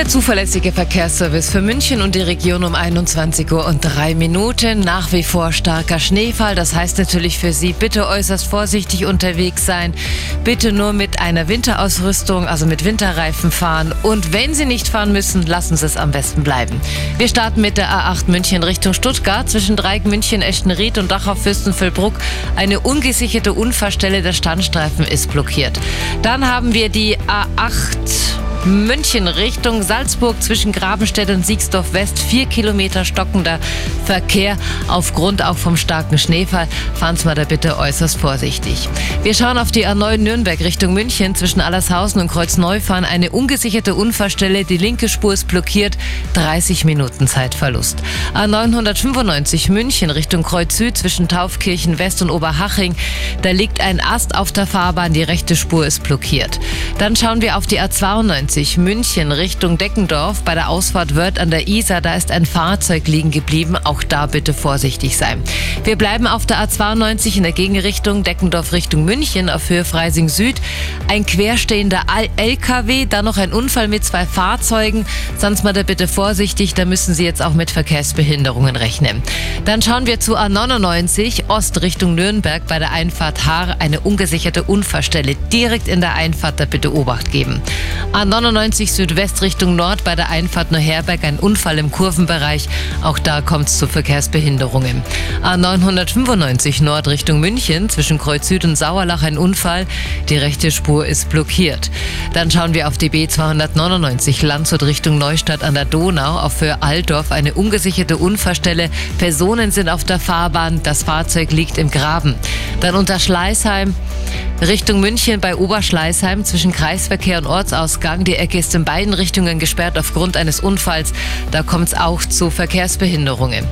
Der zuverlässige Verkehrsservice für München und die Region um 21 Uhr und drei Minuten. Nach wie vor starker Schneefall. Das heißt natürlich für Sie, bitte äußerst vorsichtig unterwegs sein. Bitte nur mit einer Winterausrüstung, also mit Winterreifen fahren. Und wenn Sie nicht fahren müssen, lassen Sie es am besten bleiben. Wir starten mit der A8 München Richtung Stuttgart. Zwischen Dreieck München, Eschenried und Dachau Fürstenfeldbruck eine ungesicherte Unfallstelle. Der Standstreifen ist blockiert. Dann haben wir die A8 München Richtung Salzburg zwischen Grabenstedt und Siegsdorf West. Vier Kilometer stockender Verkehr aufgrund auch vom starken Schneefall. Fahren Sie mal da bitte äußerst vorsichtig. Wir schauen auf die A9 Nürnberg Richtung München zwischen Allershausen und Kreuzneufahren. Eine ungesicherte Unfallstelle. Die linke Spur ist blockiert. 30 Minuten Zeitverlust. A995 München Richtung Kreuz Süd zwischen Taufkirchen West und Oberhaching. Da liegt ein Ast auf der Fahrbahn. Die rechte Spur ist blockiert. Dann schauen wir auf die A92 München Richtung Deckendorf bei der Ausfahrt Wörth an der Isar. Da ist ein Fahrzeug liegen geblieben. Auch da bitte vorsichtig sein. Wir bleiben auf der A92 in der Gegenrichtung Deckendorf Richtung München auf Höhe Freising Süd. Ein querstehender LKW, dann noch ein Unfall mit zwei Fahrzeugen. Sonst mal da bitte vorsichtig, da müssen Sie jetzt auch mit Verkehrsbehinderungen rechnen. Dann schauen wir zu A99 Ost Richtung Nürnberg bei der Einfahrt Haar. Eine ungesicherte Unfallstelle direkt in der Einfahrt, da bitte Obacht geben. A99 99 Südwest Richtung Nord bei der Einfahrt Neuherberg ein Unfall im Kurvenbereich. Auch da kommt es zu Verkehrsbehinderungen. A995 Nord Richtung München zwischen Kreuz Süd und Sauerlach ein Unfall. Die rechte Spur ist blockiert. Dann schauen wir auf die B299 Landshut Richtung Neustadt an der Donau auf Höhe Altdorf eine ungesicherte Unfallstelle. Personen sind auf der Fahrbahn. Das Fahrzeug liegt im Graben. Dann unter Schleißheim Richtung München bei Oberschleißheim zwischen Kreisverkehr und Ortsausgang. Die Ecke ist in beiden Richtungen gesperrt aufgrund eines Unfalls. Da kommt es auch zu Verkehrsbehinderungen.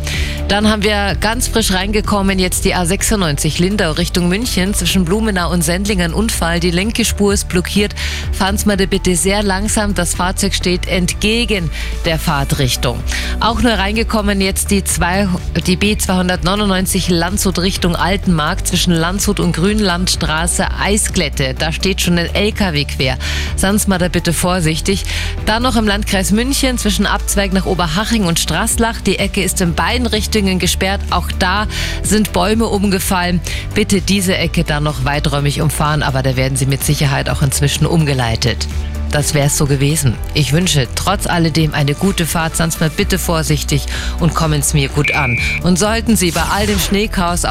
Dann haben wir ganz frisch reingekommen jetzt die A96 Lindau Richtung München zwischen Blumenau und Sendling ein Unfall. Die linke Spur ist blockiert. Fahren Sie mal bitte sehr langsam. Das Fahrzeug steht entgegen der Fahrtrichtung. Auch nur reingekommen jetzt die, zwei, die B299 Landshut Richtung Altenmarkt zwischen Landshut und Grünlandstraße Eisglätte. Da steht schon ein LKW quer. Sonst mal da bitte vorsichtig. Dann noch im Landkreis München zwischen Abzweig nach Oberhaching und Straßlach. Die Ecke ist in beiden Richtungen Richtungen gesperrt. Auch da sind Bäume umgefallen. Bitte diese Ecke dann noch weiträumig umfahren, aber da werden sie mit Sicherheit auch inzwischen umgeleitet. Das wäre es so gewesen. Ich wünsche trotz alledem eine gute Fahrt, sonst mal bitte vorsichtig und kommen es mir gut an. Und sollten Sie bei all dem Schneechaos